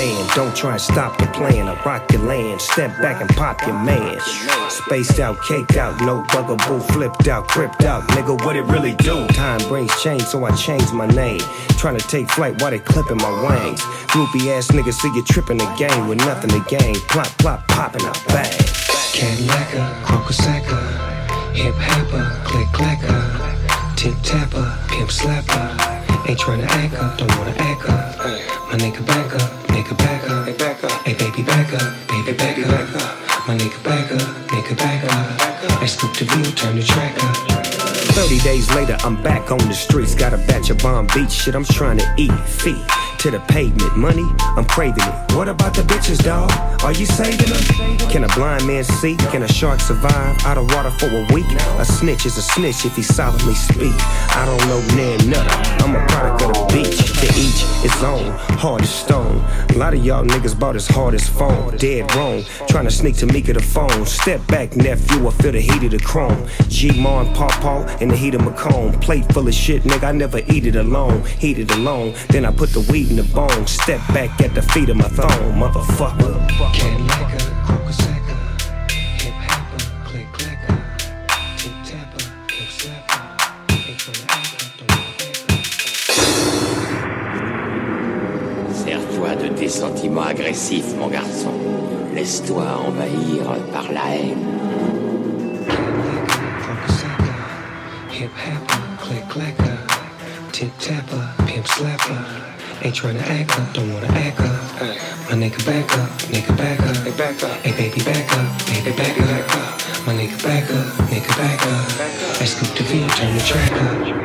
band. Don't try and stop the plan. I rock your land. Step back and pop your man. Spaced out, caked out, no bugaboo, flipped out, cripped out. Nigga, what it really do? Time brings change, so I changed my name. Trying to take flight while they clipping my wings. Groupie ass niggas see you tripping the game with nothing to gain. Plop, plop, popping out bang. Cadillaca, crocosacca, hip hopper, click clacker, tip tapper, pimp slapper. Ain't tryna act up, don't wanna act up. My nigga back up, nigga back up, hey back up, hey baby back up, baby back up. My nigga back up, nigga back up. I scoop the view, turn the track up. 30 days later, I'm back on the streets. Got a batch of bomb beach shit, I'm trying to eat. Feet to the pavement. Money, I'm craving it. What about the bitches, dawg? Are you saving them? Can a blind man see? Can a shark survive out of water for a week? A snitch is a snitch if he solemnly speak. I don't know nan nutter. Each its own, hard as stone. A lot of y'all niggas bought as hard as phone. Dead wrong. Trying to sneak to Mika the phone. Step back, nephew, I feel the heat of the chrome. G Mon, Paw Paw, in the heat of Macomb. Plate full of shit, nigga, I never eat it alone. Heat it alone. Then I put the weed in the bone. Step back at the feet of my throne, motherfucker. Cadillaca, crocosacca, hip de tes sentiments agressifs, mon garçon. Laisse-toi envahir par la haine. Crocosacca, hip hopper, click clacker, tip tapper, pimp slapper. Ain't tryna act up, don't wanna act up. My nigga back up, nigga back up, hey back up, hey baby back up, baby back up. My nigga back up, nigga back up. I scoop the view, turn the track up.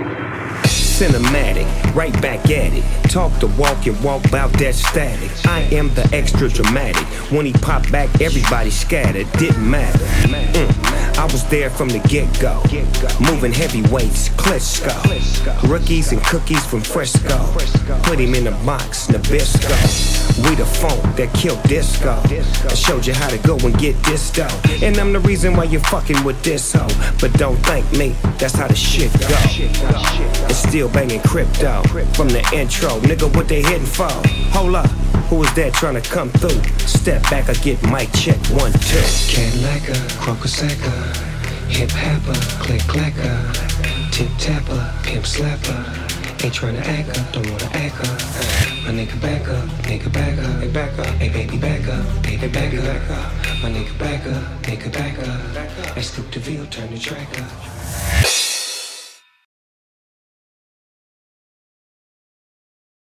Cinematic, right back at it. Talk the walk and walk about that static. I am the extra dramatic. When he popped back, everybody scattered. Didn't matter. Mm. I was there from the get go. Moving heavyweights, Klitschko. Rookies and cookies from Fresco. Put him in a box, Nabisco. We the that killed disco. I showed you how to go and get dough. And I'm the reason why you're fucking with this hoe. But don't thank me, that's how the shit go. And still banging crypto from the intro. Nigga, what they hitting for? Hold up, who is that trying to come through? Step back, I get mic check one, two. Cadillaca, crocosacca, hip hopper, click clacker, tip tapper, pimp slapper. Ain't tryna act up, don't wanna act up. My nigga back up, nigga back up, hey back up, hey baby back up, baby back up. My nigga back up, nigga back up. I scoop the view, turn the track up.